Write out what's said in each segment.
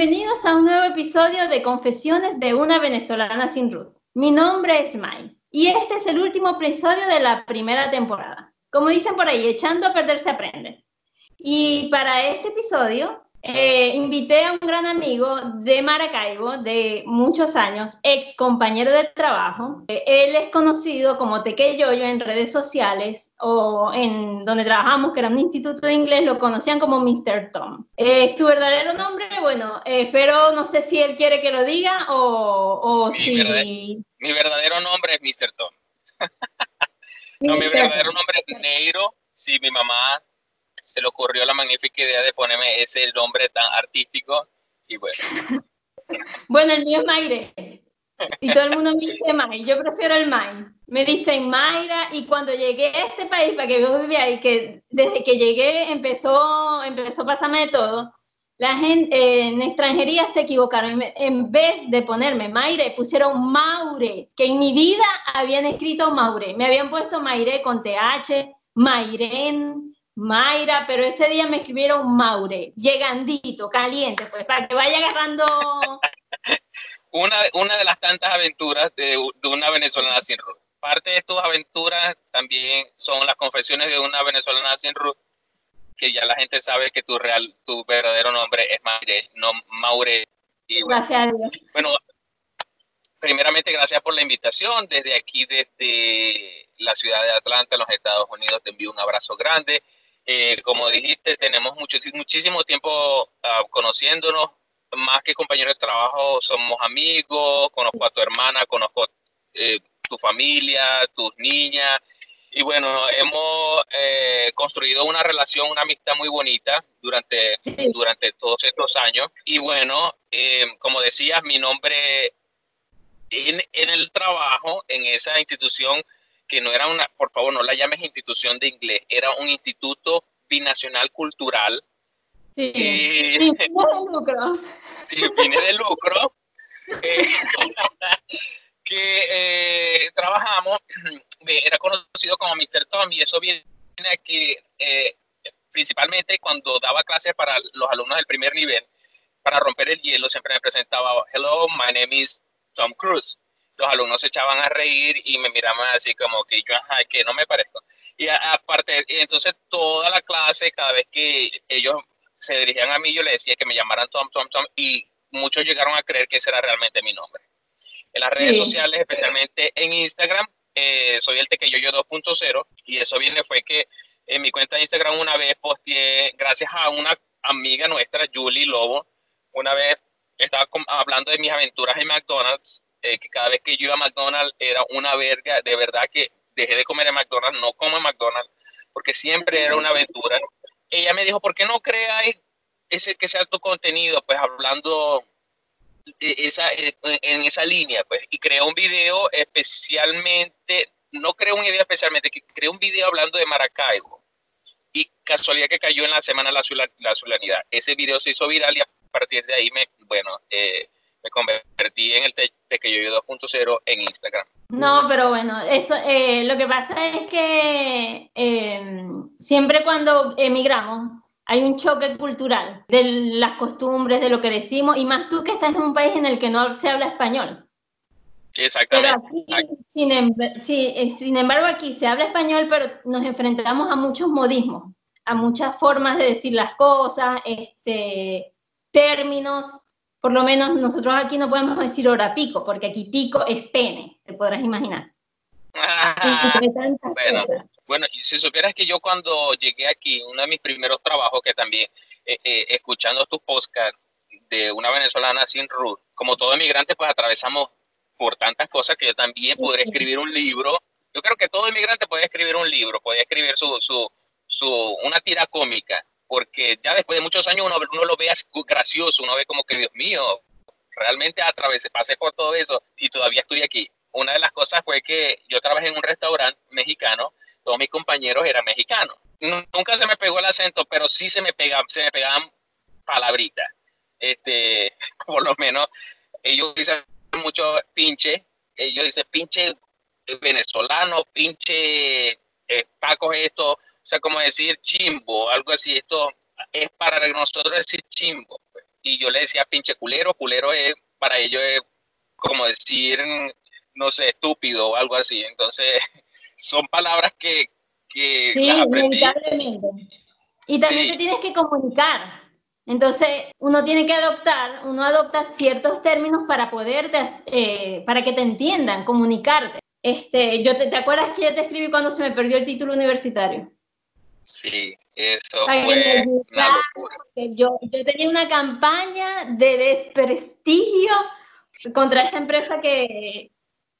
Bienvenidos a un nuevo episodio de Confesiones de una venezolana sin Ruth. Mi nombre es Mai y este es el último episodio de la primera temporada. Como dicen por ahí, echando a perder se aprende. Y para este episodio eh, invité a un gran amigo de Maracaibo de muchos años, ex compañero de trabajo. él es conocido como Tequeyoyo en redes sociales o en donde trabajamos, que era un instituto de inglés, lo conocían como Mr. Tom. Eh, su verdadero nombre, bueno, eh, pero no sé si él quiere que lo diga o, mi si... mi verdadero nombre es Mr. Tom. no, mi verdadero nombre es Neiro. Sí, mi mamá se le ocurrió la magnífica idea de ponerme ese nombre tan artístico y bueno. Bueno, el mío es Mayre. Y todo el mundo me dice May, yo prefiero el May. Me dicen Mayra y cuando llegué a este país, para que yo vivía ahí, que desde que llegué empezó, empezó a pasarme de todo, la gente en extranjería se equivocaron. En vez de ponerme Mayre, pusieron Maure, que en mi vida habían escrito Maure. Me habían puesto Mayre con TH, Mayren, Mayra, pero ese día me escribieron Maure, llegandito, caliente, pues para que vaya agarrando. una, una de las tantas aventuras de, una venezolana sin Ruth. Parte de tus aventuras también son las confesiones de una venezolana sin Ruth, que ya la gente sabe que tu real, tu verdadero nombre es Maure, no Maure. gracias a Dios. Bueno, primeramente gracias por la invitación. Desde aquí, desde la ciudad de Atlanta, en los Estados Unidos, te envío un abrazo grande. Eh, como dijiste, tenemos mucho, muchísimo tiempo uh, conociéndonos, más que compañeros de trabajo, somos amigos, conozco a tu hermana, conozco eh, tu familia, tus niñas, y bueno, hemos eh, construido una relación, una amistad muy bonita durante, durante todos estos años. Y bueno, como decías, mi nombre en, en el trabajo, en esa institución, que no era una, por favor, no la llames institución de inglés, era un instituto binacional cultural. Sí, eh, sin de lucro. Sin fines de lucro. Eh, que eh, trabajamos, era conocido como Mr. Tom, y eso viene aquí principalmente cuando daba clases para los alumnos del primer nivel, para romper el hielo, siempre me presentaba, hello, my name is Tom Cruise los alumnos se echaban a reír y me miraban así como que yo, ajá, que no me parezco. Y aparte, entonces toda la clase, cada vez que ellos se dirigían a mí, yo les decía que me llamaran Tom, Tom, Tom, y muchos llegaron a creer que ese era realmente mi nombre. En las redes sociales, especialmente en Instagram, eh, soy el Tequeyoyo 2.0, y eso viene fue que en mi cuenta de Instagram una vez posteé, gracias a una amiga nuestra, Julie Lobo, una vez estaba hablando de mis aventuras en McDonald's eh, que cada vez que yo iba a McDonald's era una verga, de verdad que dejé de comer en McDonald's, no como en McDonald's, porque siempre era una aventura. Ella me dijo, ¿por qué no creáis ese que sea tu contenido? Pues hablando esa, en esa línea, pues, y creó un video especialmente, no creo un video especialmente, que creó un video hablando de Maracaibo. Y casualidad que cayó en la semana la, la Ese video se hizo viral y a partir de ahí me, bueno, eh, me convertí en el Tequeyoyo 2.0 en Instagram. No, pero bueno, eso, eh, lo que pasa es que em, siempre cuando emigramos hay un choque cultural de las costumbres, de lo que decimos, y más tú que estás en un país en el que no se habla español. Exactamente. Pero aquí, sin, eh, sin embargo, aquí se habla español, pero nos enfrentamos a muchos modismos, a muchas formas de decir las cosas, este, términos por lo menos nosotros aquí no podemos decir hora pico, porque aquí pico es pene, te podrás imaginar. bueno, bueno, y si supieras que yo cuando llegué aquí, uno de mis primeros trabajos, que también eh, eh, escuchando tu podcast de una venezolana sin root, como todo inmigrante, pues atravesamos por tantas cosas que yo también podré escribir un libro. Yo creo que todo inmigrante puede escribir un libro, puede escribir su, su, su, una tira cómica porque ya después de muchos años uno, uno lo ve gracioso, uno ve como que, Dios mío, realmente atravesé, pasé por todo eso y todavía estoy aquí. Una de las cosas fue que yo trabajé en un restaurante mexicano, todos mis compañeros eran mexicanos. Nunca se me pegó el acento, pero sí se me pegaban, se me pegaban palabritas. Este, por lo menos ellos dicen mucho pinche, ellos dicen pinche venezolano, pinche eh, tacos esto, sea, como decir chimbo, algo así. Esto es para nosotros decir chimbo. Pues. y yo le decía pinche culero, culero es, para ellos es como decir, no sé, estúpido o algo así. Entonces, son palabras que, que sí, inevitablemente. Y también te tienes que comunicar. Entonces, uno tiene que adoptar, uno adopta ciertos términos para poder, eh, para que te entiendan, comunicarte. Este, yo te, ¿Te acuerdas que yo te escribí cuando se me perdió el título universitario? Sí, eso fue una locura. Yo, yo tenía una campaña de desprestigio contra esa empresa que,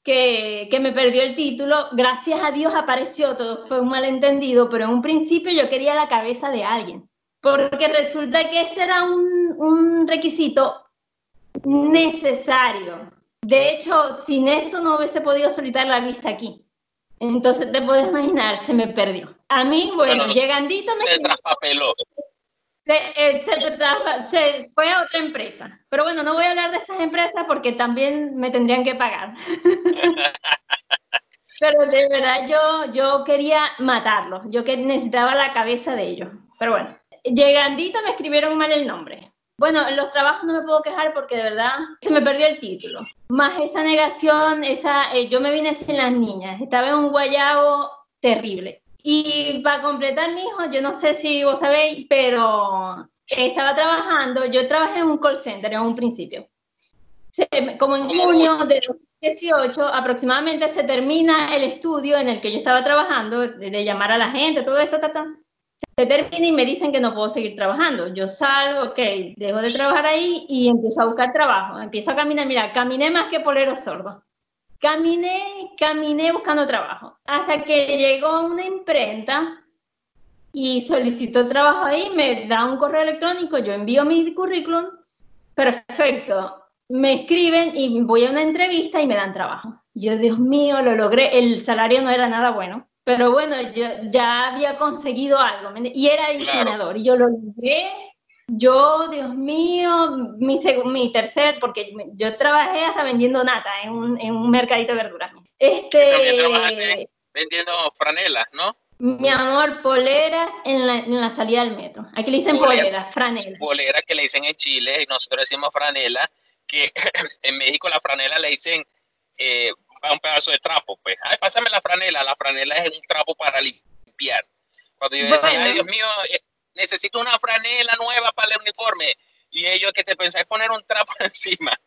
que, que, me perdió el título. Gracias a Dios apareció, todo fue un malentendido, pero en un principio yo quería la cabeza de alguien, porque resulta que ese era un, un requisito necesario. De hecho, sin eso no hubiese podido solicitar la visa aquí. Entonces te puedes imaginar, se me perdió. A mí, bueno, llegandito me... Se traspapeló. Eh, se, fue a otra empresa. Pero bueno, no voy a hablar de esas empresas porque también me tendrían que pagar. Pero de verdad yo, yo quería matarlos, yo que necesitaba la cabeza de ellos. Pero bueno, llegandito me escribieron mal el nombre. Bueno, en los trabajos no me puedo quejar porque de verdad se me perdió el título. Más esa negación, esa, eh, yo me vine sin las niñas, estaba en un guayabo terrible. Y para completar, mi hijo, yo no sé si vos sabéis, pero estaba trabajando, yo trabajé en un call center en un principio. como en junio de 2018 aproximadamente se termina el estudio en el que yo estaba trabajando, de, llamar a la gente, todo esto, se termina y me dicen que no puedo seguir trabajando. Yo salgo, ok, dejo de trabajar ahí y empiezo a buscar trabajo. Empiezo a caminar, mira, caminé más que polero sordo. Caminé, caminé buscando trabajo, hasta que llegó una imprenta y solicitó trabajo ahí, me da un correo electrónico, yo envío mi currículum, perfecto, me escriben y voy a una entrevista y me dan trabajo. Yo, Dios mío, lo logré, el salario no era nada bueno, pero bueno, yo ya había conseguido algo y era diseñador y yo lo logré yo, Dios mío, mi, mi tercer, porque yo trabajé hasta vendiendo nata en un, en un mercadito de verduras. Este, vendiendo franelas, ¿no? Mi amor, poleras en la, en la salida del metro. Aquí le dicen poleras, franelas. Poleras que le dicen en Chile y nosotros decimos franela, que en México la franela le dicen eh, un pedazo de trapo. Pues, ay, pásame la franela. La franela es un trapo para limpiar. Cuando yo decía, ay, Dios mío, necesito una franela nueva para el uniforme. Y ellos que te pensáis poner un trapo encima.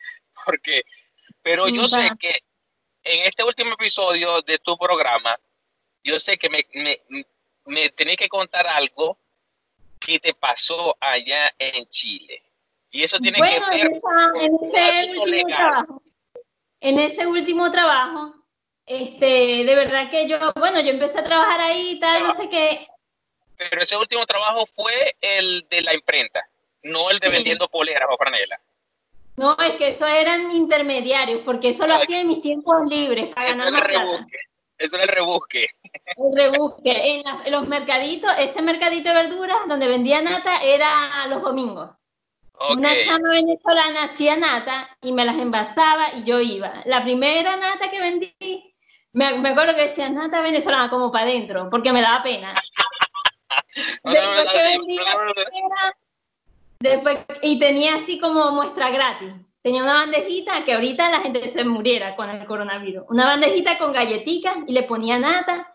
Porque, pero yo sé que en este último episodio de tu programa, yo sé que me, me, me tenés que contar algo que te pasó allá en Chile. Y eso tiene que ver en, ese último trabajo. En ese último trabajo, este, de verdad que yo, bueno, yo empecé a trabajar ahí y tal, no sé qué, pero ese último trabajo fue el de la imprenta, no el de vendiendo poleras o franelas. No, es que eso eran intermediarios, porque eso lo hacía en mis tiempos libres para ganar más rebusque. Eso era el rebusque. El rebusque. En, los mercaditos, ese mercadito de verduras donde vendía nata era los domingos. Una chama venezolana hacía nata y me las envasaba y yo iba. La primera nata que vendí, me, me acuerdo que decía nata venezolana como para adentro, porque me daba pena. Después y tenía así como muestra gratis. Tenía una bandejita que ahorita la gente se muriera con el coronavirus. Una bandejita con galletitas y le ponía nata.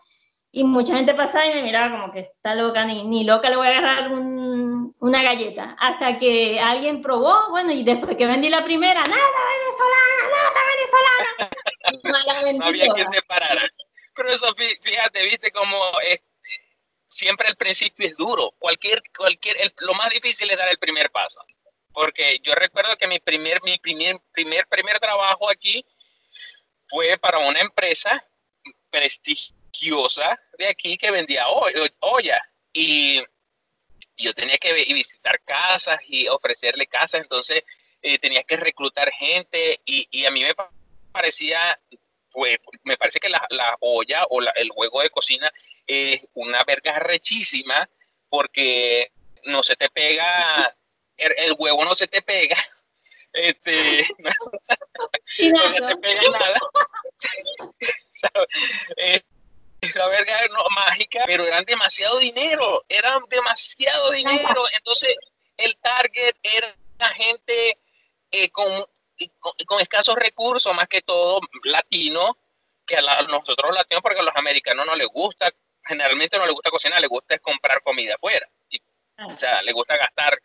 Y mucha gente pasaba y me miraba como que está loca, ni, ni loca le voy a agarrar una galleta. Hasta que alguien probó, bueno, y después que vendí la primera, nada venezolana, nada venezolana. no había quien te parara. Pero eso, fíjate, viste cómo siempre el principio es duro. Cualquier, cualquier, lo más difícil es dar el primer paso. Porque yo recuerdo que mi primer, mi primer, primer, primer trabajo aquí fue para una empresa prestigiosa de aquí que vendía olla. Y yo tenía que visitar casas y ofrecerle casas, entonces eh, tenía que reclutar gente y, y, a mí me parecía, pues me parece que la, la olla o la, el juego de cocina es una verga rechísima porque no se te pega, el, huevo no se te pega, este, no, se te pega nada. esa verga no, mágica, pero eran demasiado dinero, eran demasiado dinero. Entonces, el target era gente eh, con, con, escasos recursos, más que todo latino, que a, nosotros latinos, porque a los americanos no les gusta, generalmente no les gusta cocinar, les gusta es comprar comida afuera. o sea, les gusta gastar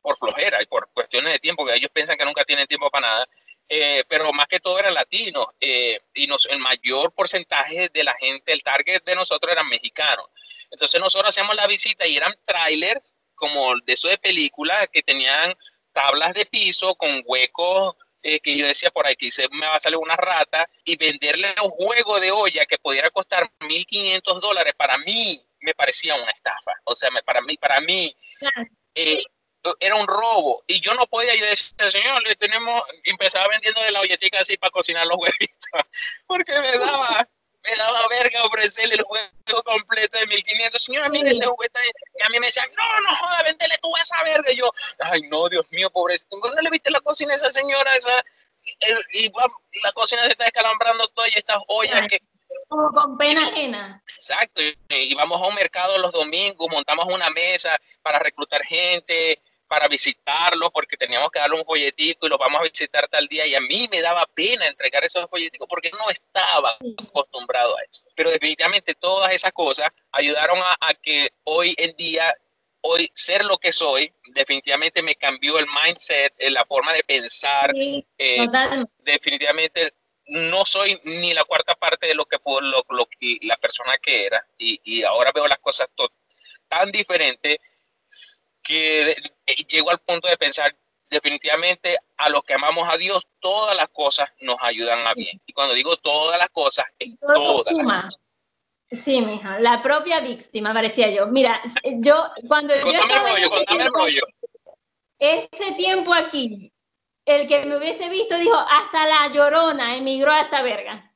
por flojera y por cuestiones de tiempo, que ellos piensan que nunca tienen tiempo para nada. Eh, pero más que todo eran latinos eh, y nos, el mayor porcentaje de la gente, el target de nosotros eran mexicanos. Entonces nosotros hacíamos la visita y eran trailers como de eso de película que tenían tablas de piso con huecos eh, que yo decía por aquí se me va a salir una rata y venderle un juego de olla que pudiera costar 1.500 dólares para mí me parecía una estafa. O sea, para mí, para mí, era un robo. Y yo no podía, yo decía, señor, le tenemos, empezaba vendiendo de la olletica así para cocinar los huevitos, porque me daba, me daba verga ofrecerle el juego completo de 1500, señora, mire, este juguete, y a mí me decían, no, no joda, vendele tú esa verga, y yo, ay, no, Dios mío, pobrecito, ¿dónde le viste la cocina a esa señora? Esa? Y, la cocina se está descalambrando todo y estas ollas que como con pena ajena. Exacto, y vamos a un mercado los domingos, montamos una mesa para reclutar gente, para visitarlo porque teníamos que darle un folletico y lo vamos a visitar tal día y a mí me daba pena entregar esos folleticos porque no estaba acostumbrado a eso. Pero definitivamente todas esas cosas ayudaron a, que hoy en día, hoy ser lo que soy, definitivamente me cambió el mindset, eh, la forma de pensar. Eh, definitivamente no soy ni la cuarta parte de lo que, pudo, lo, la persona que era y, y ahora veo las cosas tan diferentes que eh, llego al punto de pensar definitivamente a los que amamos a Dios, todas las cosas nos ayudan a bien. Y cuando digo todas las cosas, es todas las Sí, mija, la propia víctima, parecía yo. Mira, yo cuando yo estaba rollo, ese, rollo. ese tiempo aquí, el que me hubiese visto dijo, hasta la llorona emigró a esta verga.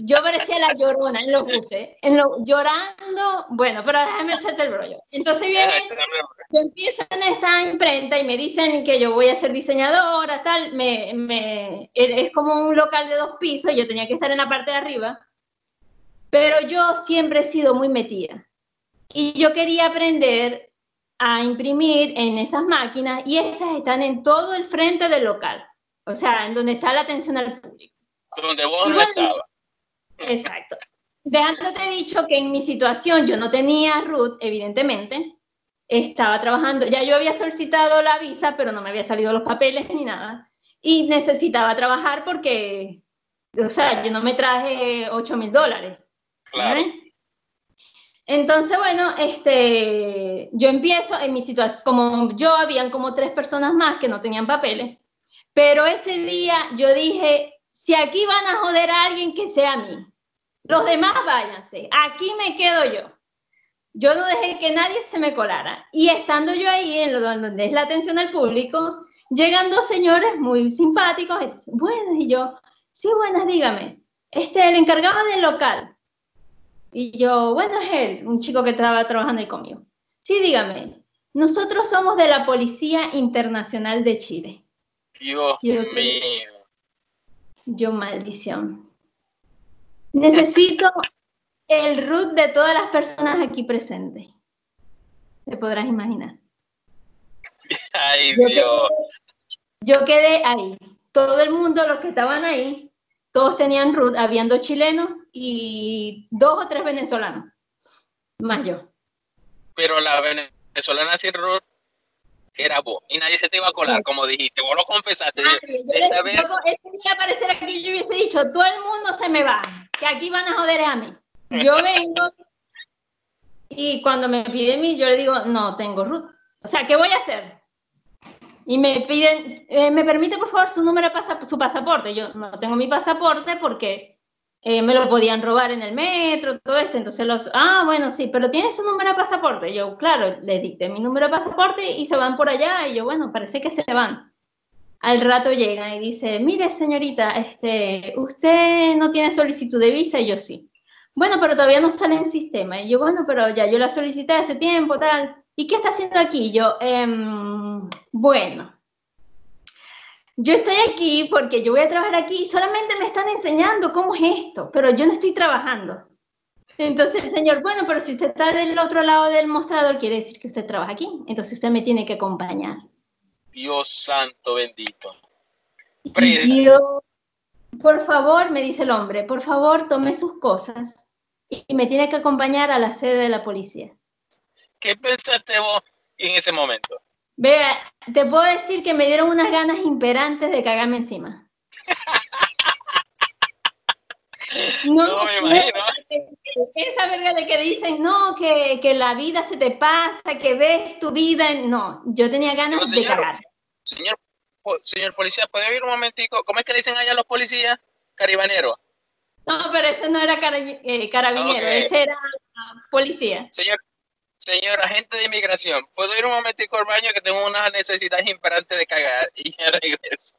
Yo parecía la llorona en los buses, en lo, llorando, bueno, pero déjame echarte el rollo. Entonces viene, yo empiezo en esta imprenta y me dicen que yo voy a ser diseñadora, tal, me, me, es como un local de dos pisos, y yo tenía que estar en la parte de arriba, pero yo siempre he sido muy metida. Y yo quería aprender a imprimir en esas máquinas y esas están en todo el frente del local, o sea, en donde está la atención al público. Donde vos no estabas. Exacto. Dejándote dicho que en mi situación yo no tenía RUT, evidentemente, estaba trabajando, ya yo había solicitado la visa, pero no me había salido los papeles ni nada, y necesitaba trabajar porque, o sea, yo no me traje 8 mil dólares. Claro. Entonces, bueno, este, yo empiezo en mi situación, como yo, habían como tres personas más que no tenían papeles, pero ese día yo dije, si aquí van a joder a alguien que sea a mí, los demás váyanse, aquí me quedo yo. Yo no dejé que nadie se me colara. Y estando yo ahí, en lo donde es la atención al público, llegan dos señores muy simpáticos. Buenas, y yo, sí, buenas, dígame. Este, el encargado del local. Y yo, bueno, es él, un chico que estaba trabajando ahí conmigo. Sí, dígame. Nosotros somos de la Policía Internacional de Chile. Dios mío. Yo, maldición. Necesito el root de todas las personas aquí presentes. Te podrás imaginar. Ay, yo Dios. Quedé, yo quedé ahí. Todo el mundo, los que estaban ahí, todos tenían root. Habían dos chilenos y dos o tres venezolanos. Más yo. Pero la venezolana sin root era vos y nadie se te iba a colar, como dijiste, vos lo confesaste. Ah, ese día aparecer aquí yo hubiese dicho, todo el mundo se me va, que aquí van a joder a mí. Yo vengo y cuando me piden mí, yo le digo, no tengo root. O sea, ¿qué voy a hacer? Y me piden, eh, ¿me permite por favor su número de su pasaporte? Yo no tengo mi pasaporte porque eh, me lo podían robar en el metro, todo esto. Entonces los, ah, bueno, sí, pero tienes su número de pasaporte. Yo, claro, le dicté mi número de pasaporte y se van por allá. Y yo, bueno, parece que se van. Al rato llegan y dice, mire señorita, este, usted no tiene solicitud de visa y yo sí. Bueno, pero todavía no sale en sistema. Y yo, bueno, pero ya yo la solicité hace tiempo, tal. ¿Y qué está haciendo aquí? Yo, em, bueno, yo estoy aquí porque yo voy a trabajar aquí y solamente me están enseñando cómo es esto, pero yo no estoy trabajando. Entonces el señor, bueno, pero si usted está del otro lado del mostrador, quiere decir que usted trabaja aquí, entonces usted me tiene que acompañar. Dios santo bendito. Yo, por favor, me dice el hombre, por favor, tome sus cosas y me tiene que acompañar a la sede de la policía. ¿Qué pensaste vos en ese momento? Vea, te puedo decir que me dieron unas ganas imperantes de cagarme encima. No, me imagino. Esa verga de que dicen, no, que, que, la vida se te pasa, que ves tu vida. No, yo tenía ganas de cagar. Señor, señor policía, ¿puede oír un momentico? ¿Cómo es que dicen allá los policías? Caribanero. No, pero ese no era eh, carabinero, ese era policía. Señor, señor agente de inmigración, ¿puedo ir un momentico al baño que tengo una necesidad imperante de cagar? Y ya regreso.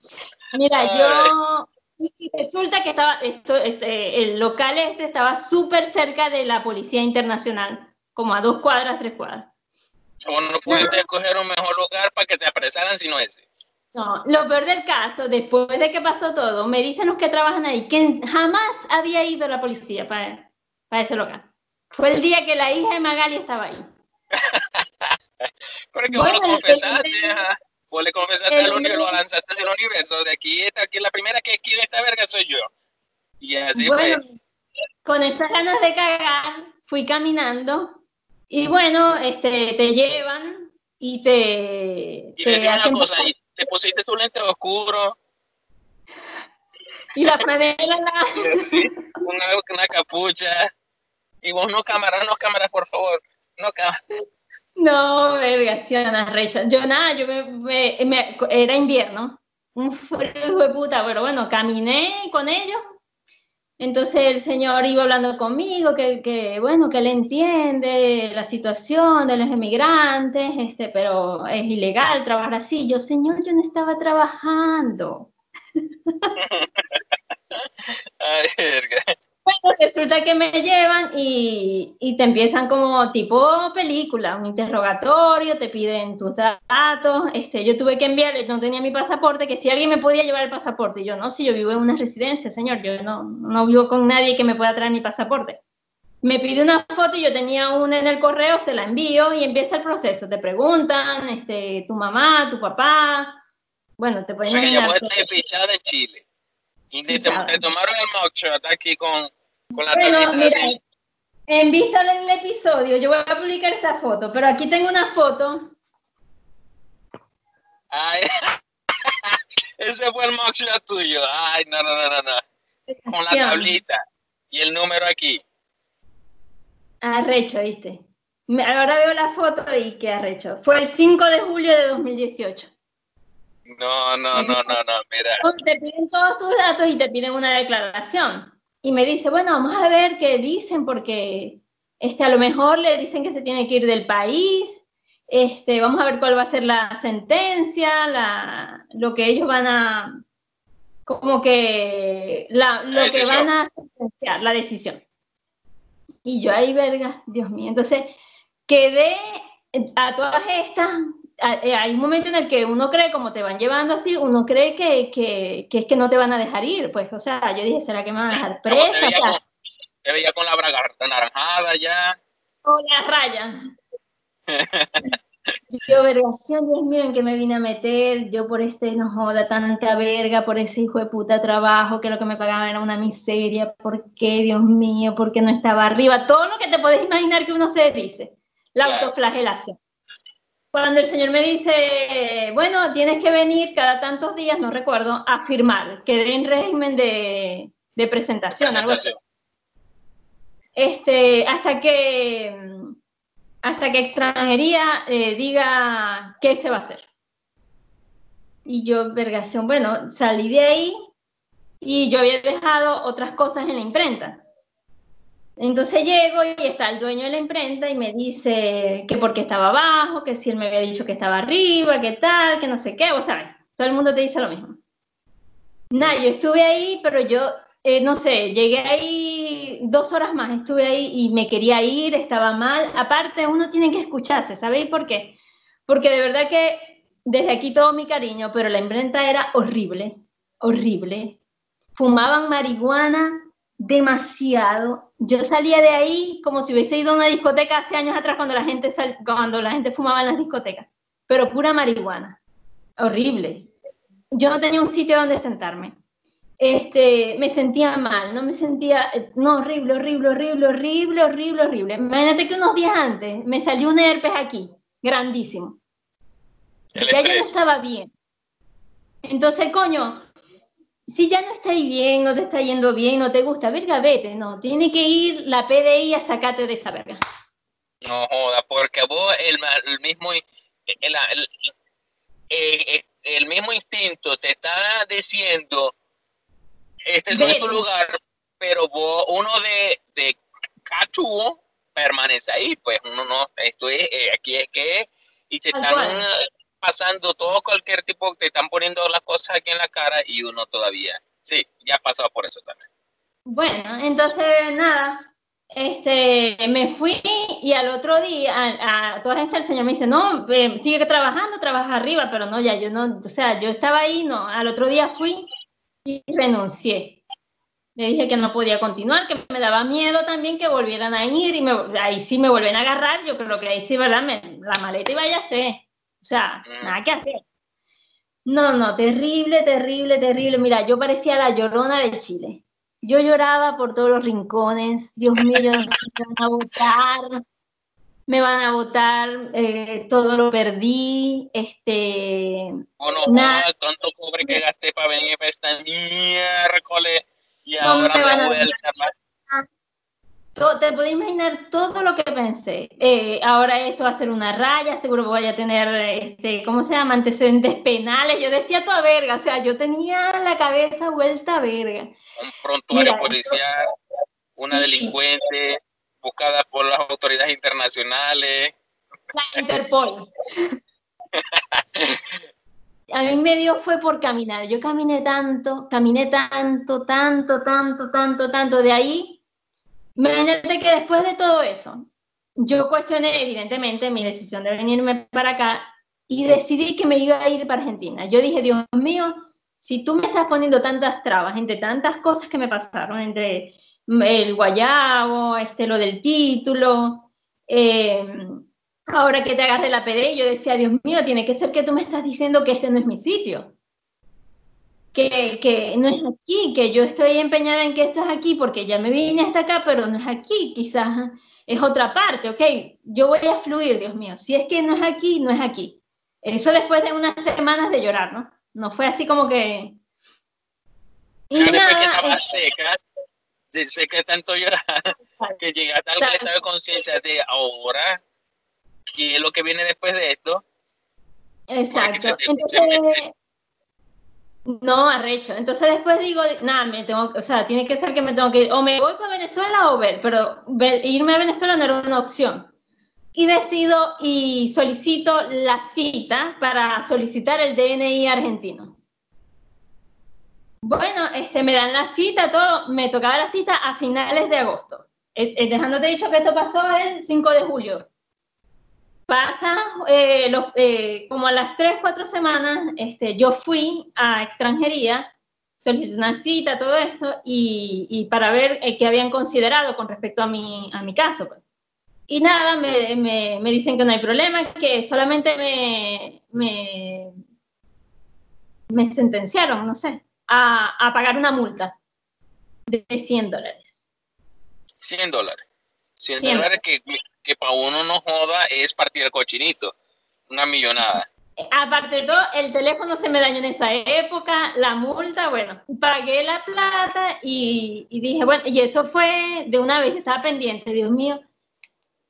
Mira, yo y resulta que estaba, esto, este, el local este estaba súper cerca de la Policía Internacional, como a dos cuadras, tres cuadras. O no puedes escoger un mejor lugar para que te apresaran si no ese. No, lo peor del caso, después de que pasó todo, me dicen los que trabajan ahí que jamás había ido la policía para, para ese local. Fue el día que la hija de Magali estaba ahí. Pero que bueno, vos lo confesaste, vos le confesaste al universo, lo lanzaste hacia el universo. De aquí, aquí la primera que quiere esta verga soy yo. Y así bueno, Con esas ganas de cagar, fui caminando. Y bueno, este, te llevan y te. Y te hacen una cosa, y te pusiste tu lente oscuro. Y la franela. La... Sí, una, una capucha. Y vos no cámaras, no cámaras, por favor. No cámaras. No, vergación, recha. Yo nada, yo me, me, era invierno, un frío de puta, pero bueno, caminé con ellos. Entonces el señor iba hablando conmigo, que, que, bueno, que él entiende la situación de los emigrantes, este, pero es ilegal trabajar así. Yo, señor, yo no estaba trabajando. Ay, verga. Bueno, resulta que me llevan y, y, te empiezan como tipo película, un interrogatorio, te piden tus datos. Este, yo tuve que enviarle, no tenía mi pasaporte, que si alguien me podía llevar el pasaporte. Y yo, no, si yo vivo en una residencia, señor, yo no, no vivo con nadie que me pueda traer mi pasaporte. Me pide una foto y yo tenía una en el correo, se la envío y empieza el proceso. Te preguntan, este, tu mamá, tu papá. Bueno, te pueden o sea, que fichada de Chile. Y te, tomaron el mugshot aquí con, con la bueno, mira, En vista del episodio, yo voy a publicar esta foto, pero aquí tengo una foto. Ay, ese fue el mugshot tuyo. Ay, no, no, no, no, no. Con la tablita y el número aquí. Arrecho, ¿viste? Ahora veo la foto y qué arrecho. Fue el 5 de julio de 2018. No, no, no, no, no, mira. Te piden todos tus datos y te piden una declaración. Y me dice, bueno, vamos a ver qué dicen, porque este, a lo mejor le dicen que se tiene que ir del país. Este, vamos a ver cuál va a ser la sentencia, la, lo que ellos van a, como que, la, lo que van a sentenciar, la decisión. Y yo ahí, vergas, Dios mío. Entonces, quedé a todas estas eh, hay un momento en el que uno cree, como te van llevando así, uno cree que, que, que, es que no te van a dejar ir. Pues, o sea, yo dije, ¿será que me van a dejar presa? Te veía, con, te veía con la braga naranjada ya. Con la raya. yo, vergación, Dios mío, en que me vine a meter, yo por este, no joda, tanta verga, por ese hijo de puta trabajo, que lo que me pagaban era una miseria, ¿por qué, Dios mío? ¿Por qué no estaba arriba? Todo lo que te puedes imaginar que uno se dice, la autoflagelación cuando el señor me dice, bueno, tienes que venir cada tantos días, no recuerdo, a firmar, quedé en régimen de, de presentación, algo así. Este, hasta que hasta que extranjería eh, diga qué se va a hacer. Y yo, vergación, bueno, salí de ahí y yo había dejado otras cosas en la imprenta. Entonces llego y está el dueño de la imprenta y me dice que porque estaba abajo, que si él me había dicho que estaba arriba, que tal, que no sé qué, vos sabes, todo el mundo te dice lo mismo. Nada, yo estuve ahí, pero yo, eh, no sé, llegué ahí dos horas más, estuve ahí y me quería ir, estaba mal. Aparte, uno tiene que escucharse, ¿sabéis por qué? Porque de verdad que desde aquí todo mi cariño, pero la imprenta era horrible, horrible. Fumaban marihuana demasiado. Yo salía de ahí como si hubiese ido a una discoteca hace años atrás cuando la gente, cuando la gente fumaba en las discotecas. pero pura marihuana. Horrible. Yo no tenía un sitio donde sentarme. Este, me sentía mal, no me sentía, no, horrible, horrible, horrible, horrible, horrible, horrible. Imagínate que unos días antes me salió un herpes aquí, grandísimo. ya yo no estaba bien. Entonces, coño, si ya no estáis bien, no te está yendo bien, no te gusta, verga, vete, no, tiene que ir la PDI a sacarte de esa verga. No joda, porque vos el, el mismo el, el, el, mismo instinto te está diciendo este es nuestro lugar, pero vos, uno de, de cachugo permanece ahí, pues uno no, esto es, eh, aquí es que, y te están pasando todo cualquier tipo, te están poniendo las cosas aquí en la cara y uno todavía, sí, ya ha pasado por eso también. Bueno, entonces nada, este, me fui y al otro día, a, a todas estas, el señor me dice, no, sigue trabajando, trabaja arriba, pero no, ya yo no, o sea, yo estaba ahí, no, al otro día fui y renuncié. Le dije que no podía continuar, que me daba miedo también que volvieran a ir y me, ahí sí me vuelven a agarrar, yo creo que ahí sí, ¿verdad? la maleta iba a ser. O sea, nada que hacer. No, no, terrible, terrible, terrible. Mira, yo parecía la llorona del Chile. Yo lloraba por todos los rincones. Dios mío, me van a votar. Me van a votar. Eh, todo lo perdí. Este. Bueno, nada. tanto pobre que gasté para venir para esta miércoles. Y ahora me voy a te puedes imaginar todo lo que pensé. Eh, ahora esto va a ser una raya, seguro voy a tener, este, ¿cómo se llama? Antecedentes penales. Yo decía toda verga, o sea, yo tenía la cabeza vuelta a verga. Un prontuario policial, una delincuente buscada por las autoridades internacionales. La Interpol. a mí me dio fue por caminar. Yo caminé tanto, caminé tanto, tanto, tanto, tanto, tanto. De ahí Imagínate que después de todo eso, yo cuestioné evidentemente mi decisión de venirme para acá y decidí que me iba a ir para Argentina. Yo dije, Dios mío, si tú me estás poniendo tantas trabas entre tantas cosas que me pasaron, entre el guayabo, este, lo del título, eh, ahora que te agarré la PD, yo decía, Dios mío, tiene que ser que tú me estás diciendo que este no es mi sitio que, que, no es aquí, que yo estoy empeñada en que esto es aquí porque ya me vine hasta acá, pero no es aquí, quizás es otra parte, ok, yo voy a fluir, Dios mío, si es que no es aquí, no es aquí. Eso después de unas semanas de llorar, ¿no? No fue así como que... Y después que estaba seca, sé que tanto llorar, que llegaste al estado de conciencia de ahora, ¿qué es lo que viene después de esto? Exacto. Entonces, no, arrecho. Entonces después digo, nada, me tengo, o sea, tiene que ser que me tengo que, o me voy para Venezuela o ver, pero irme a Venezuela no era una opción. Y decido y solicito la cita para solicitar el DNI argentino. Bueno, este, me dan la cita, todo, me tocaba la cita a finales de agosto. Eh, eh, dejándote dicho que esto pasó el 5 de julio pasa eh, eh, como a las 3, 4 semanas, este, yo fui a extranjería, solicité una cita, todo esto, y, y para ver eh, qué habían considerado con respecto a mi, a mi caso. Pues. Y nada, me, me, me, dicen que no hay problema, que solamente me, me, me sentenciaron, no sé, a, a pagar una multa de 100 dólares. 100 dólares. 100, dólares que que para uno no joda es partir el cochinito, una millonada. Aparte de todo, el teléfono se me dañó en esa época, la multa, bueno, pagué la plata y, dije, bueno, y eso fue de una vez, yo estaba pendiente, Dios mío.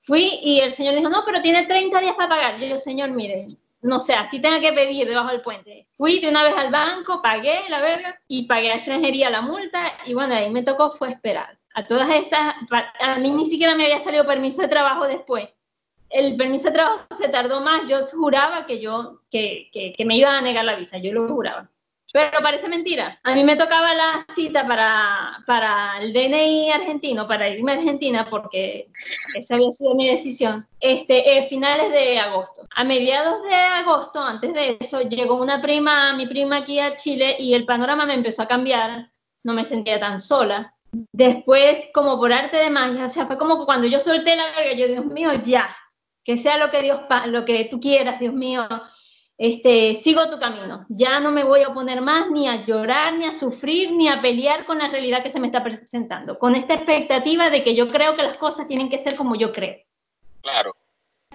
Fui y el señor dijo, no, pero tiene 30 días para pagar. Yo, señor, mire, no sé, así tenga que pedir debajo del puente. Fui de una vez al banco, pagué la verga y pagué a extranjería la multa y bueno, ahí me tocó fue esperar a todas estas, a mí ni siquiera me había salido permiso de trabajo después. El permiso de trabajo se tardó más, yo juraba que yo, que, que, me iban a negar la visa, yo lo juraba. Pero parece mentira. A mí me tocaba la cita para, para el DNI argentino, para irme a Argentina, porque esa había sido mi decisión, este, eh, finales de agosto. A mediados de agosto, antes de eso, llegó una prima, mi prima aquí a Chile, y el panorama me empezó a cambiar. No me sentía tan sola Después, como por arte de magia, o sea, fue como cuando yo solté la verga, yo, Dios mío, ya, que sea lo que Dios, lo que tú quieras, Dios mío, este, sigo tu camino. Ya no me voy a oponer más ni a llorar, ni a sufrir, ni a pelear con la realidad que se me está presentando, con esta expectativa de que yo creo que las cosas tienen que ser como yo creo. Claro.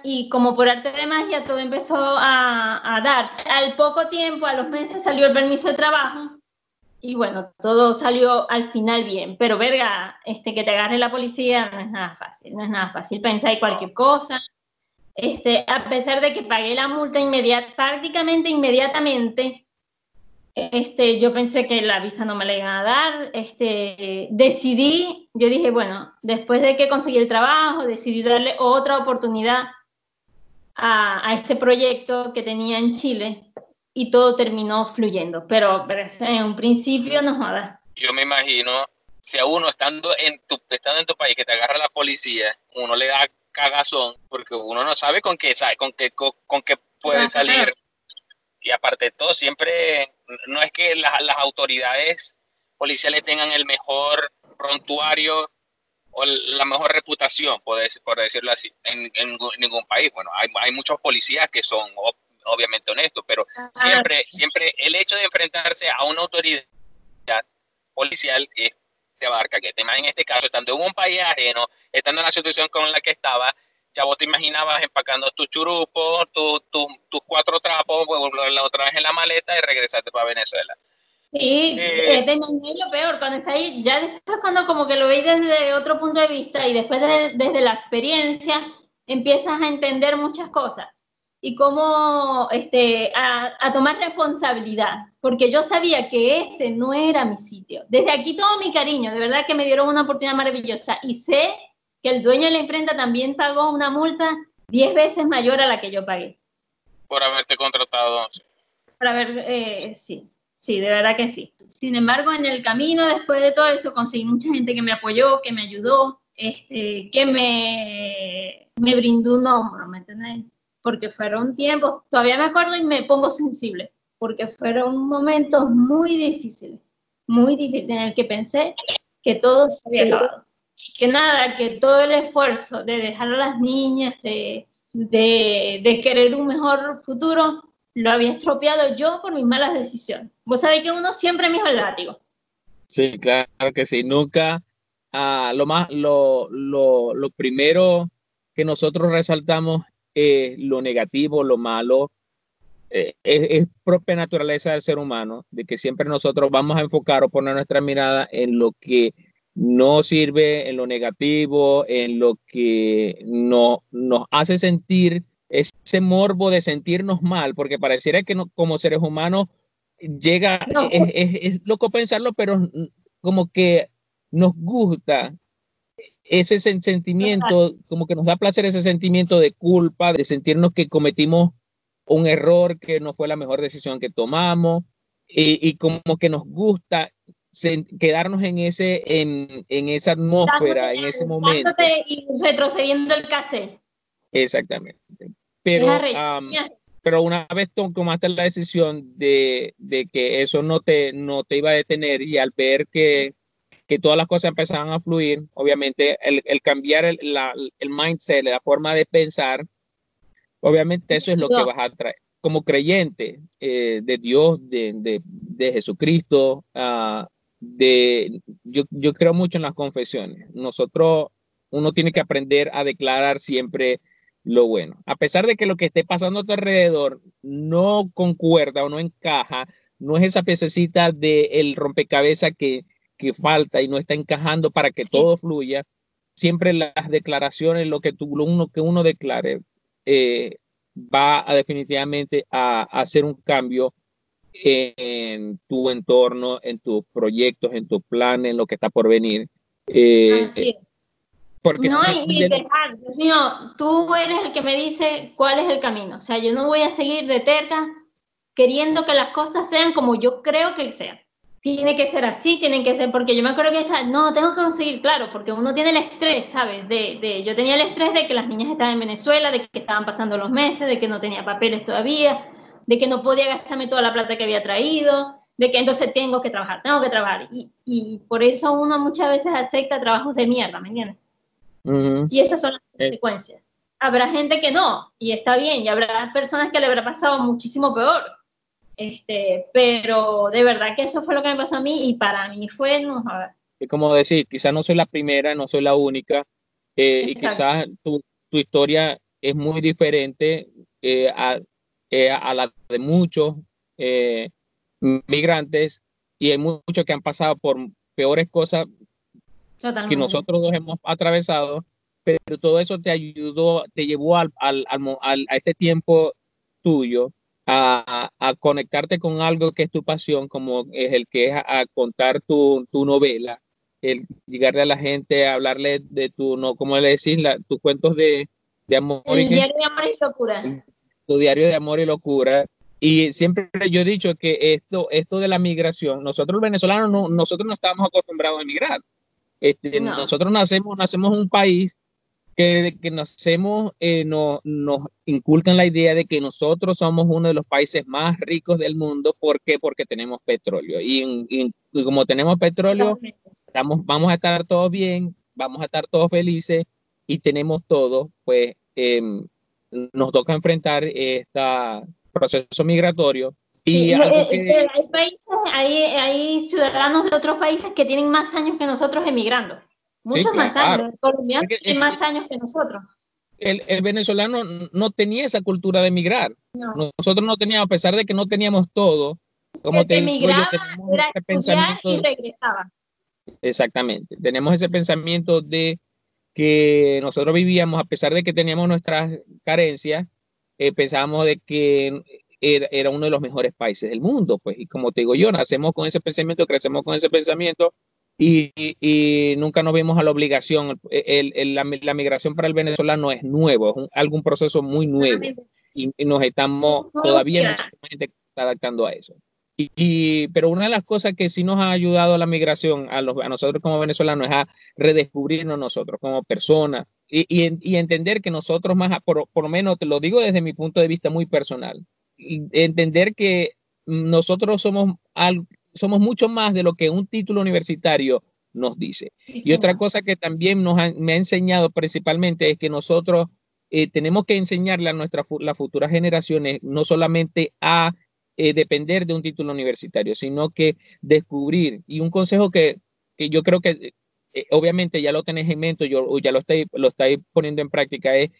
Y como por arte de magia todo empezó a, a darse. Al poco tiempo, a los meses, salió el permiso de trabajo y bueno, todo salió al final bien, pero verga, este, que te agarre la policía no es nada fácil, no es nada fácil pensar en cualquier cosa, este, a pesar de que pagué la multa inmediat, prácticamente inmediatamente, este, yo pensé que la visa no me la iban a dar, este, decidí, yo dije, bueno, después de que conseguí el trabajo, decidí darle otra oportunidad a este proyecto que tenía en Chile y todo terminó fluyendo, pero, en un principio no jodas. Yo me imagino, si a uno estando en tu, estando en tu país que te agarra la policía, uno le da cagazón porque uno no sabe con qué, con qué, con, qué puede salir. Y aparte de todo, siempre no es que las autoridades policiales tengan el mejor prontuario o la mejor reputación, por, decirlo así, en, ningún país. Bueno, hay, hay, muchos policías que son obviamente honestos, pero siempre, siempre el hecho de enfrentarse a una autoridad policial es te abarca que tema en este caso, estando en un país ajeno, estando en la situación con la que estaba, ya vos te imaginabas empacando tus churupos, tus cuatro trapos, la otra vez en la maleta y regresarte para Venezuela. Sí, eh, es lo peor, cuando está ahí, ya después cuando como que lo veis desde otro punto de vista y después desde la experiencia, empiezas a entender muchas cosas y cómo este, a, tomar responsabilidad, porque yo sabía que ese no era mi sitio. Desde aquí todo mi cariño, de verdad que me dieron una oportunidad maravillosa y sé que el dueño de la imprenta también pagó una multa 10 veces mayor a la que yo pagué. Por haberte contratado. Por haber, eh, sí, sí, de verdad que sí. Sin embargo, en el camino, después de todo eso, conseguí mucha gente que me apoyó, que me ayudó, este, que me, me brindó un hombro, ¿me entendés? Porque fueron tiempos, todavía me acuerdo y me pongo sensible, porque fueron momentos muy difíciles, muy difíciles, en el que pensé que todo se había acabado. Que nada, que todo el esfuerzo de dejar a las niñas, de, de, de querer un mejor futuro, lo había estropeado yo por mis malas decisiones. Vos sabés que uno siempre me hizo el látigo. Sí, claro que sí. Nunca, ah, lo más, lo, lo, lo primero que nosotros resaltamos eh, lo negativo, lo malo, eh, es, propia naturaleza del ser humano, de que siempre nosotros vamos a enfocar o poner nuestra mirada en lo que no sirve, en lo negativo, en lo que no, nos hace sentir ese morbo de sentirnos mal, porque pareciera que como seres humanos llega, es, es loco pensarlo, pero como que nos gusta ese sentimiento, como que nos da placer ese sentimiento de culpa, de sentirnos que cometimos un error, que no fue la mejor decisión que tomamos, y, como que nos gusta quedarnos en, ese, en, en esa atmósfera, en ese momento. Y retrocediendo el cassette. Exactamente. Pero, pero una vez tomaste la decisión de, de, que eso no te, no te iba a detener y al ver que que todas las cosas empezaban a fluir. Obviamente, el, el cambiar el, la, el, mindset, la forma de pensar, obviamente eso es lo que vas a traer. Como creyente eh, de Dios, de, de, de Jesucristo, uh, de, yo, yo creo mucho en las confesiones. Nosotros, uno tiene que aprender a declarar siempre lo bueno. A pesar de que lo que esté pasando a tu alrededor no concuerda o no encaja, no es esa piececita del el rompecabezas que, que falta y no está encajando para que todo fluya, siempre las declaraciones, lo que, tú, uno, que uno declare, eh, va a definitivamente a, hacer un cambio en tu entorno, en tus proyectos, en tus planes, en lo que está por venir. Eh, Porque no, y dejar, Dios mío, tú eres el que me dice cuál es el camino. O sea, yo no voy a seguir de terca queriendo que las cosas sean como yo creo que sean tiene que ser así, tienen que ser, porque yo me acuerdo que está, no, tengo que conseguir, claro, porque uno tiene el estrés, ¿sabes? De, de, yo tenía el estrés de que las niñas estaban en Venezuela, de que estaban pasando los meses, de que no tenía papeles todavía, de que no podía gastarme toda la plata que había traído, de que entonces tengo que trabajar, tengo que trabajar. Y, y por eso uno muchas veces acepta trabajos de mierda, ¿me entiendes? Y esas son las consecuencias. habrá gente que no, y está bien, y habrá personas que le habrá pasado muchísimo peor. Este, pero de verdad que eso fue lo que me pasó a mí y para mí fue, no, como decir, quizás no soy la primera, no soy la única, eh, y quizás tu, tu, historia es muy diferente eh, a, eh, a, la de muchos migrantes y hay muchos que han pasado por peores cosas que nosotros dos hemos atravesado, pero todo eso te ayudó, te llevó al, al, al, a este tiempo tuyo a, a, conectarte con algo que es tu pasión, como es el que es a, contar tu, tu, novela, el llegarle a la gente, a hablarle de tu, no, como le decís, la, tus cuentos de, de amor. El diario de amor y locura. Tu diario de amor y locura. Y siempre yo he dicho que esto, esto de la migración, nosotros los venezolanos no, nosotros no estamos acostumbrados a emigrar. Este, Nosotros nacemos, nacemos en un país que, que nacemos, eh, no, nos inculcan la idea de que nosotros somos uno de los países más ricos del mundo. ¿Por qué? Porque tenemos petróleo. Y, y, como tenemos petróleo, estamos, vamos a estar todos bien, vamos a estar todos felices y tenemos todo, pues em, nos toca enfrentar este proceso migratorio. Y eh, eh, hay, países, hay, hay, ciudadanos de otros países que tienen más años que nosotros emigrando. Muchos más años. Colombianos tienen más años que nosotros. El, el, venezolano no tenía esa cultura de emigrar. Nosotros no teníamos, a pesar de que no teníamos todo, como te emigraba, era pensamiento y regresaba. Exactamente. Tenemos ese pensamiento de que nosotros vivíamos, a pesar de que teníamos nuestras carencias, eh, pensábamos de que era, era, uno de los mejores países del mundo, pues, y como te digo yo, nacemos con ese pensamiento, crecemos con ese pensamiento y, y nunca nos vimos a la obligación. El, el, la, la, migración para el venezolano es nuevo, es un, algún proceso muy nuevo y, y nos estamos todavía adaptando a eso. Y, pero una de las cosas que sí nos ha ayudado a la migración, a, los, a nosotros como venezolanos, es a redescubrirnos nosotros como personas y, y, entender que nosotros más, por, por, lo menos te lo digo desde mi punto de vista muy personal, entender que nosotros somos, somos mucho más de lo que un título universitario nos dice. Sí, y otra cosa que también nos ha, me ha enseñado principalmente es que nosotros eh, tenemos que enseñarle a nuestras las futuras generaciones no solamente a eh, depender de un título universitario, sino que descubrir, y un consejo que, que yo creo que eh, obviamente ya lo tenés en mente, yo ya lo estáis, lo estáis poniendo en práctica, es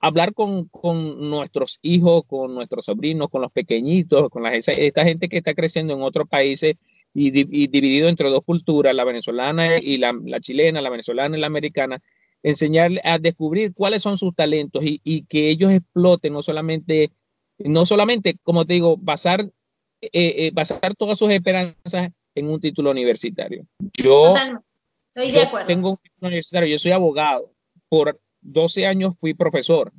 hablar con, con, nuestros hijos, con nuestros sobrinos, con los pequeñitos, con la, esta gente que está creciendo en otros países y, y, dividido entre dos culturas, la venezolana y la, la, chilena, la venezolana y la americana, enseñarles a descubrir cuáles son sus talentos y, y que ellos exploten no solamente no solamente, como te digo, basar, eh, eh, basar todas sus esperanzas en un título universitario. Yo, tengo un título universitario, yo soy abogado. Por 12 años fui profesor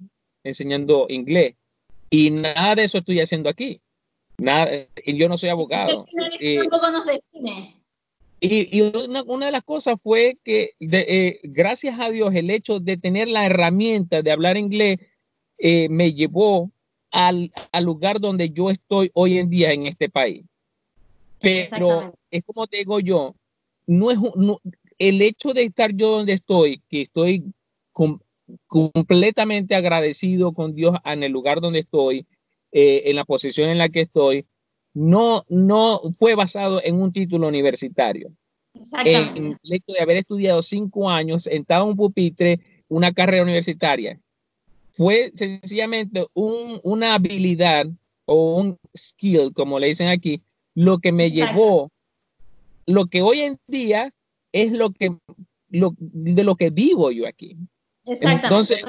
enseñando inglés y nada de eso estoy haciendo aquí. Nada, y yo no soy abogado. Eh, y, y una, una, de las cosas fue que, de, eh, gracias a Dios, el hecho de tener la herramienta de hablar inglés eh, me llevó al, al, lugar donde yo estoy hoy en día en este país. Pero es como te digo yo, no es no, el hecho de estar yo donde estoy, que estoy com, completamente agradecido con Dios en el lugar donde estoy, eh, en la posición en la que estoy, no, no fue basado en un título universitario. En el hecho de haber estudiado cinco años, sentado en un pupitre, una carrera universitaria fue sencillamente un, una habilidad o un skill, como le dicen aquí, lo que me Exacto. llevó, lo que hoy en día es lo que, lo, de lo que vivo yo aquí. Entonces,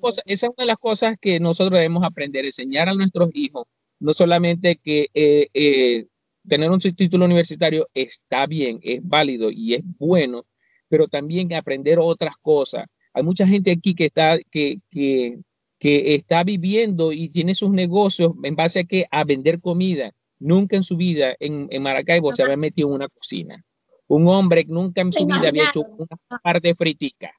cosa, esa es una de las cosas que nosotros debemos aprender, enseñar a nuestros hijos, no solamente que eh, eh, tener un título universitario está bien, es válido y es bueno, pero también aprender otras cosas. Hay mucha gente aquí que está, que, que que está viviendo y tiene sus negocios en base a que a vender comida. Nunca en su vida en, en Maracaibo se había metido en una cocina. Un hombre nunca en su vida había hecho una parte fritica,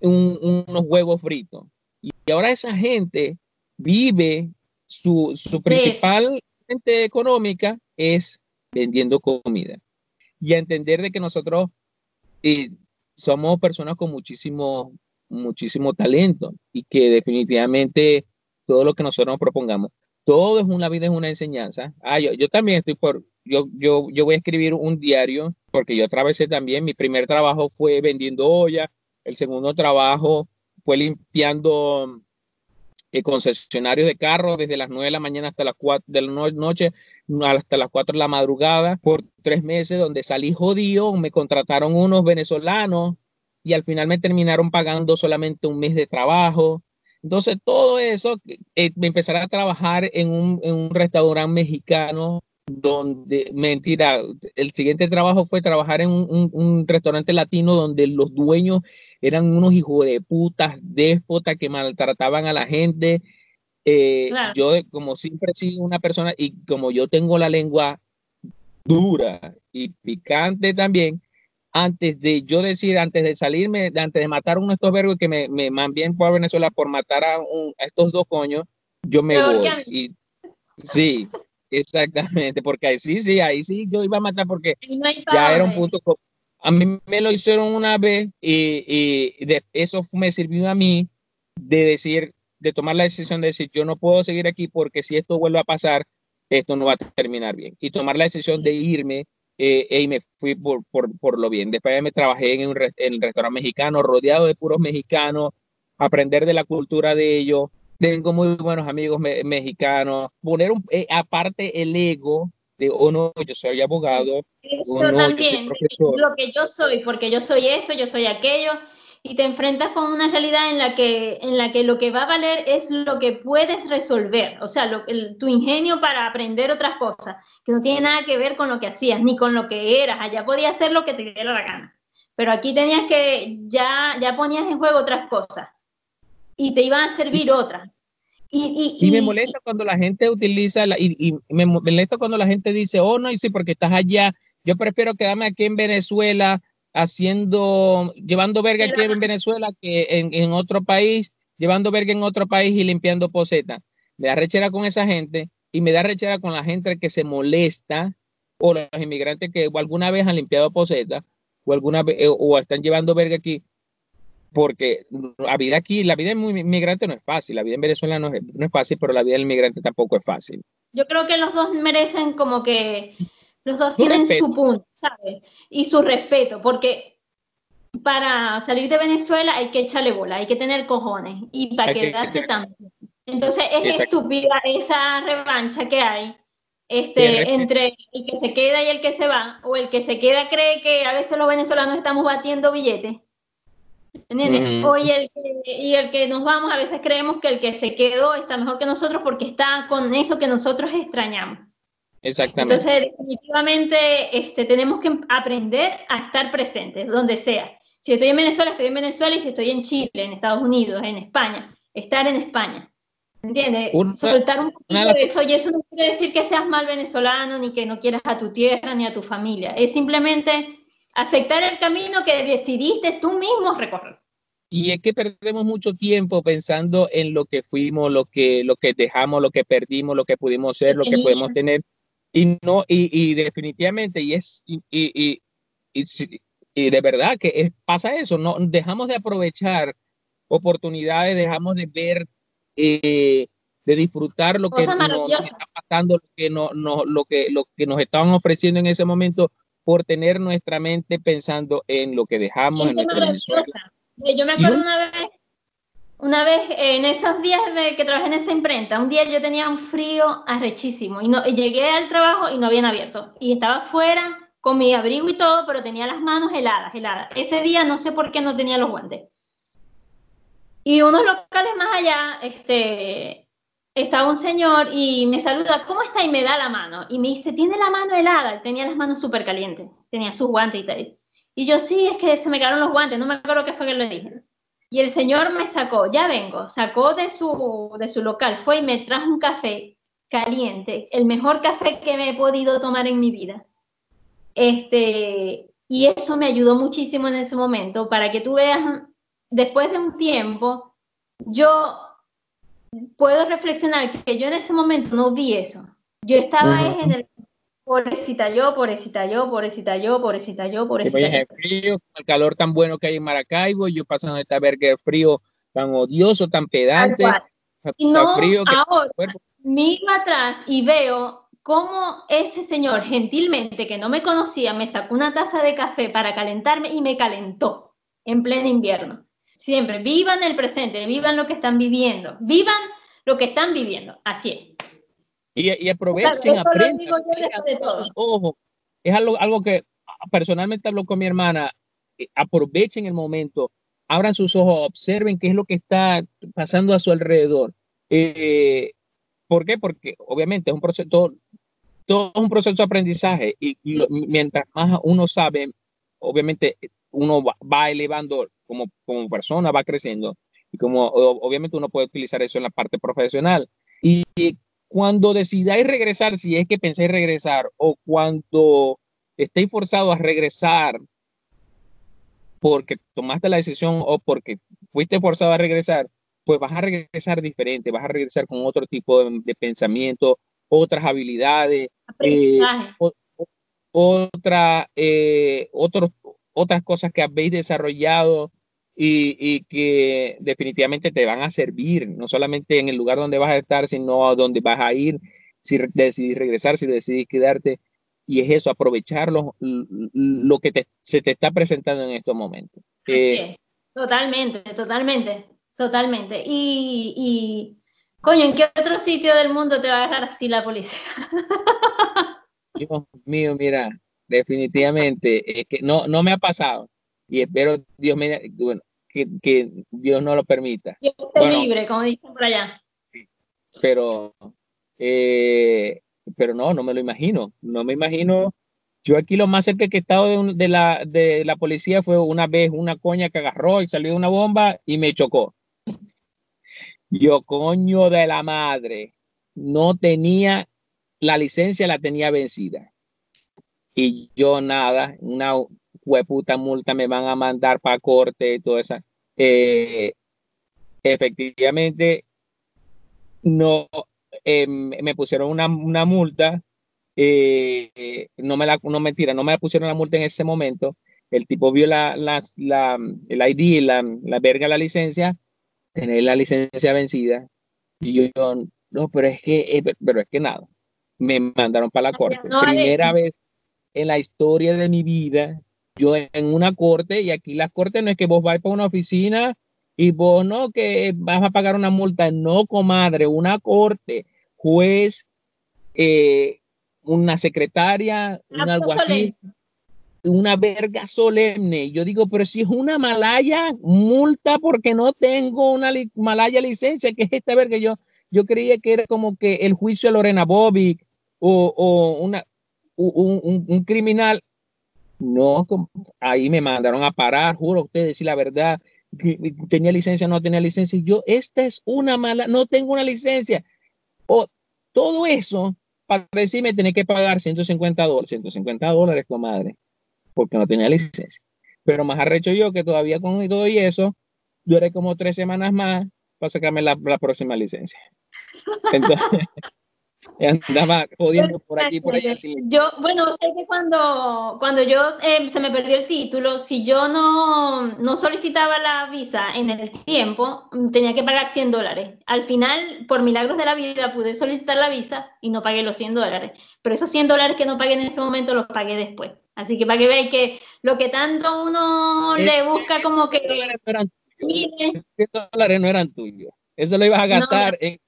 un, unos huevos fritos. Y ahora esa gente vive, su, su principal fuente económica es vendiendo comida. Y a entender de que nosotros eh, somos personas con muchísimo muchísimo talento y que definitivamente todo lo que nosotros nos propongamos, todo es una vida, es una enseñanza. Ah, yo, yo también estoy por, yo, yo, yo voy a escribir un diario porque yo atravesé también, mi primer trabajo fue vendiendo olla, el segundo trabajo fue limpiando eh, concesionarios de carros desde las 9 de la mañana hasta las 4 de la noche, hasta las 4 de la madrugada, por tres meses, donde salí jodido, me contrataron unos venezolanos y al final me terminaron pagando solamente un mes de trabajo. Entonces, todo eso, eh, me empezaré a trabajar en un restaurante mexicano donde, mentira, el siguiente trabajo fue trabajar en un, un, restaurante latino donde los dueños eran unos hijos de putas, déspotas que maltrataban a la gente. Eh, yo, como siempre sido una persona y como yo tengo la lengua dura y picante también, antes de yo decir, antes de salirme, antes de matar a uno de estos vergos que me, me bien por Venezuela por matar a, estos dos coños, yo me voy. Y, sí, exactamente, porque ahí sí, sí, ahí sí, yo iba a matar porque ya era un punto. A mí me lo hicieron una vez y, y de, eso me sirvió a mí de decir, de tomar la decisión de decir, yo no puedo seguir aquí porque si esto vuelve a pasar, esto no va a terminar bien. Y tomar la decisión de irme eh, y me fui por, por, por, lo bien. Después me trabajé en, un en el restaurante mexicano, rodeado de puros mexicanos, aprender de la cultura de ellos. Tengo muy buenos amigos mexicanos. Poner un, eh, aparte el ego de, oh no, yo soy abogado. Eso oh, también, lo que yo soy, porque yo soy esto, yo soy aquello y te enfrentas con una realidad en la que, en la que lo que va a valer es lo que puedes resolver, o sea, lo, tu ingenio para aprender otras cosas, que no tiene nada que ver con lo que hacías, ni con lo que eras, allá podías hacer lo que te diera la gana, pero aquí tenías que, ya, ya ponías en juego otras cosas y te iban a servir otras. Y, y, y, me molesta cuando la gente utiliza, la, y, me molesta cuando la gente dice, oh, no, y sí, porque estás allá, yo prefiero quedarme aquí en Venezuela haciendo, llevando verga aquí en Venezuela que en, en otro país, llevando verga en otro país y limpiando poseta. Me da rechera con esa gente y me da rechera con la gente que se molesta o los inmigrantes que alguna vez han limpiado poseta o alguna vez eh, o están llevando verga aquí porque la vida aquí, la vida del inmigrante no es fácil, la vida en Venezuela no es, no es fácil, pero la vida del inmigrante tampoco es fácil. Yo creo que los dos merecen como que los dos tienen su punto, ¿sabes? Y su respeto, porque para salir de Venezuela hay que echarle bola, hay que tener cojones y para quedarse también. Entonces es estúpida esa revancha que hay este, entre el que se queda y el que se va, o el que se queda cree que a veces los venezolanos estamos batiendo billetes. O y, el que, y el que nos vamos, a veces creemos que el que se quedó está mejor que nosotros porque está con eso que nosotros extrañamos. Exactamente. Entonces, definitivamente este, tenemos que aprender a estar presentes, donde sea. Si estoy en Venezuela, estoy en Venezuela, y si estoy en Chile, en Estados Unidos, en España, estar en España. ¿Entiendes? Soltar un poquito de eso, y eso no quiere decir que seas mal venezolano, ni que no quieras a tu tierra, ni a tu familia. Es simplemente aceptar el camino que decidiste tú mismo recorrer. Y es que perdemos mucho tiempo pensando en lo que fuimos, lo que, lo que dejamos, lo que perdimos, lo que pudimos ser, lo que podemos tener. Y no, y, y definitivamente, y es, y, y, y, de verdad que pasa eso, no dejamos de aprovechar oportunidades, dejamos de ver, eh, de disfrutar lo que nos, está pasando, lo que, no, no, lo, que, lo que nos estaban ofreciendo en ese momento por tener nuestra mente pensando en lo que dejamos. En Yo me acuerdo una vez una vez, en esos días de que trabajé en esa imprenta, un día yo tenía un frío arrechísimo y, no, llegué al trabajo y no habían abierto. Y estaba fuera con mi abrigo y todo, pero tenía las manos heladas, heladas. Ese día no sé por qué no tenía los guantes. Y unos locales más allá, este, estaba un señor y me saluda, ¿cómo está? Y me da la mano. Y me dice, tiene la mano helada. Tenía las manos súper calientes, tenía sus guantes y tal. Y yo, sí, es que se me quedaron los guantes, no me acuerdo qué fue que le dije. Y el señor me sacó, ya vengo, sacó de su, de su local, fue y me trajo un café caliente, el mejor café que me he podido tomar en mi vida. Este, y eso me ayudó muchísimo en ese momento, para que tú veas, después de un tiempo, yo puedo reflexionar que yo en ese momento no vi eso. Yo estaba en el Pobrecita yo, pobrecita yo, pobrecita yo, pobrecita yo, pobrecita yo. El frío, el calor tan bueno que hay en Maracaibo, yo pasando esta verga de frío tan odioso, tan pedante. Y no, frío ahora, miro atrás y veo cómo ese señor gentilmente, que no me conocía, me sacó una taza de café para calentarme y me calentó en pleno invierno. Siempre, vivan el presente, vivan lo que están viviendo, vivan lo que están viviendo, así es. Y, aprovechen, aprendan, ojos. Es algo, algo que personalmente hablo con mi hermana. Eh, aprovechen el momento, abran sus ojos, observen qué es lo que está pasando a su alrededor. Eh, ¿Por qué? Porque obviamente es un proceso, todo, es un proceso de aprendizaje y, mientras más uno sabe, obviamente uno va, elevando como, como persona, va creciendo y como obviamente uno puede utilizar eso en la parte profesional. Y cuando decidáis regresar, si es que pensáis regresar, o cuando estéis forzados a regresar porque tomaste la decisión o porque fuiste forzado a regresar, pues vas a regresar diferente, vas a regresar con otro tipo de, pensamiento, otras habilidades, eh, otra, eh, otras cosas que habéis desarrollado y, que definitivamente te van a servir, no solamente en el lugar donde vas a estar, sino a donde vas a ir, si decidís regresar, si decidís quedarte. Y es eso, aprovechar lo, lo que se te está presentando en estos momentos. Eh, totalmente, totalmente, totalmente. Y, y, coño, ¿en qué otro sitio del mundo te va a dejar así la policía? Dios mío, mira, definitivamente, es que no, no me ha pasado y espero Dios me bueno que, Dios no lo permita. Dios esté libre, como dicen por allá. Pero, eh, pero no, no me lo imagino. No me imagino. Yo aquí lo más cerca que he estado de, de, la, de la policía fue una vez una coña que agarró y salió una bomba y me chocó. Yo, coño de la madre, no tenía, la licencia la tenía vencida. Y yo nada, una hueputa multa me van a mandar para corte y todo eso. Eh, efectivamente, no eh, me pusieron una, una multa. Eh, no me la, no mentira, no me la pusieron la multa en ese momento. El tipo vio la, la, la el ID, la, la verga, la licencia, tener la licencia vencida. Y yo, no, pero es que, pero es que nada, me mandaron para la corte. Primera vez en la historia de mi vida yo en una corte, y aquí las cortes no es que vos vais para una oficina y vos no que vas a pagar una multa, no, comadre, una corte, juez, eh, una secretaria, un alguacil, una verga solemne. Yo digo, pero si es una malaya, multa porque no tengo una malaya licencia, que es esta verga. Yo, yo creía que era como que el juicio de Lorena Bobbic o, o una, un, un, criminal no, ahí me mandaron a parar, juro a ustedes, decir la verdad, tenía licencia, no tenía licencia. yo, esta es una mala, no tengo una licencia. O todo eso para decirme tenía que pagar 150 dólares, 150 dólares, comadre, porque no tenía licencia. Pero más arrecho yo que todavía con todo y eso, duré como tres semanas más para sacarme la, la próxima licencia. Entonces, andaba jodiendo por aquí por allá. Yo, bueno, sé que cuando, cuando yo eh, se me perdió el título, si yo no, no solicitaba la visa en el tiempo, mm, tenía que pagar 100 dólares. Al final, por milagros de la vida, pude solicitar la visa y no pagué los 100 dólares. Pero esos 100 dólares que no pagué en ese momento los pagué después. Así que para que veáis que lo que tanto uno le busca como que... 100 dólares no eran tuyos. Eso lo ibas a gastar en cualquier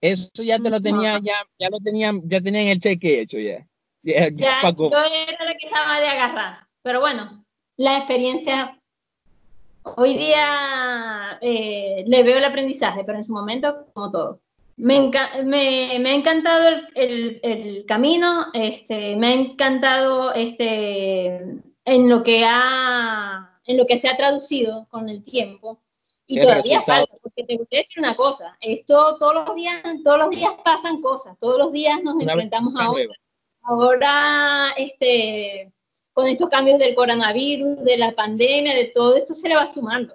eso ya te lo tenía, ya, ya lo tenían, ya tenían el cheque hecho ya. Ya, yo era la que estaba de agarrar. Pero bueno, la experiencia hoy día eh, le veo el aprendizaje, pero en su momento, como todo. Me, me, me ha encantado el, el, el, camino, este, me ha encantado este, en, lo que ha, en lo que se ha traducido con el tiempo. Y todavía falta, porque te voy a decir una cosa, esto todos los días, todos los días pasan cosas, todos los días nos enfrentamos a ahora. Ahora, este, con estos cambios del coronavirus, de la pandemia, de todo esto se le va sumando.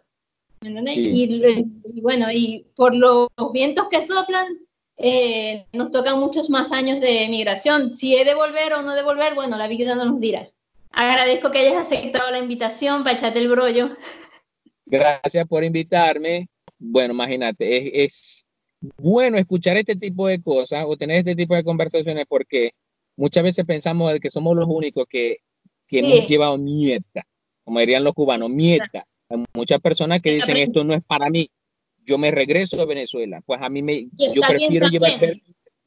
Y, y, bueno, y por los vientos que soplan, eh, nos tocan muchos más años de migración. Si he de volver o no de volver, bueno, la vida no nos dirá. Agradezco que hayas aceptado la invitación para echarte el brollo. Gracias por invitarme. Bueno, imagínate, es, bueno escuchar este tipo de cosas o tener este tipo de conversaciones porque muchas veces pensamos que somos los únicos que, que hemos llevado mierda, como dirían los cubanos, mierda. Hay muchas personas que dicen esto no es para mí, yo me regreso a Venezuela. Pues a mí me, yo prefiero llevar,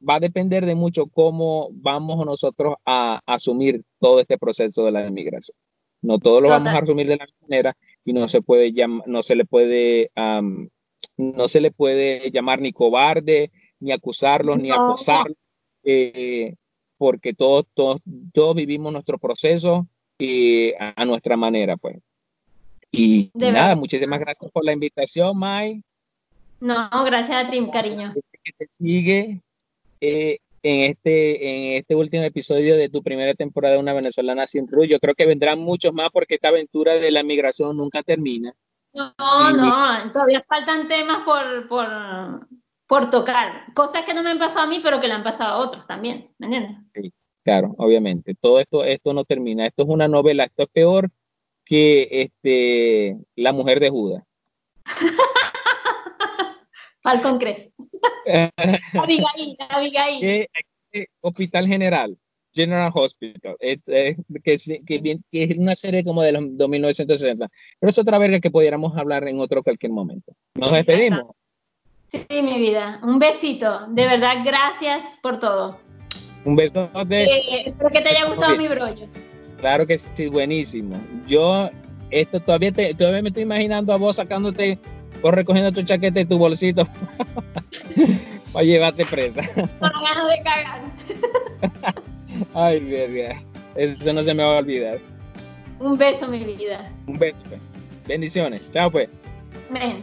va a depender de mucho cómo vamos nosotros a, asumir todo este proceso de la inmigración. No todos lo vamos a asumir de la misma manera y no se puede llamar, no se le puede, no se le puede llamar ni cobarde, ni acusarlos, ni acosarlos, eh, porque todos, todos, todos vivimos nuestro proceso y a, nuestra manera, pues. Y nada, muchísimas gracias por la invitación, Mai. No, gracias a ti, cariño. Que te sigue eh, en, este, en este último episodio de tu primera temporada de Una Venezolana Sin Ru. Yo creo que vendrán muchos más porque esta aventura de la migración nunca termina. No, no, todavía faltan temas por, por, por, tocar. Cosas que no me han pasado a mí, pero que le han pasado a otros también, ¿me entiendes? Sí, claro, obviamente. Todo esto, esto no termina. Esto es una novela. Esto es peor que este, La Mujer de Judas. Falcon Crest. Abigail, Abigail. Hospital General, General Hospital, que, es una serie como de los 1960. Pero es otra verga que pudiéramos hablar en otro cualquier momento. Nos despedimos. Sí, mi vida. Un besito. De verdad, gracias por todo. Un beso de... Eh, espero que te haya gustado mi brollo. Claro que sí, buenísimo. Yo esto todavía, te, todavía me estoy imaginando a vos sacándote Vos recogiendo tu chaqueta y tu bolsito para llevarte presa. Con ganas de cagar. Ay, verga. Eso no se me va a olvidar. Un beso, mi vida. Un beso. Pues. Bendiciones. Chao, pues. Ven.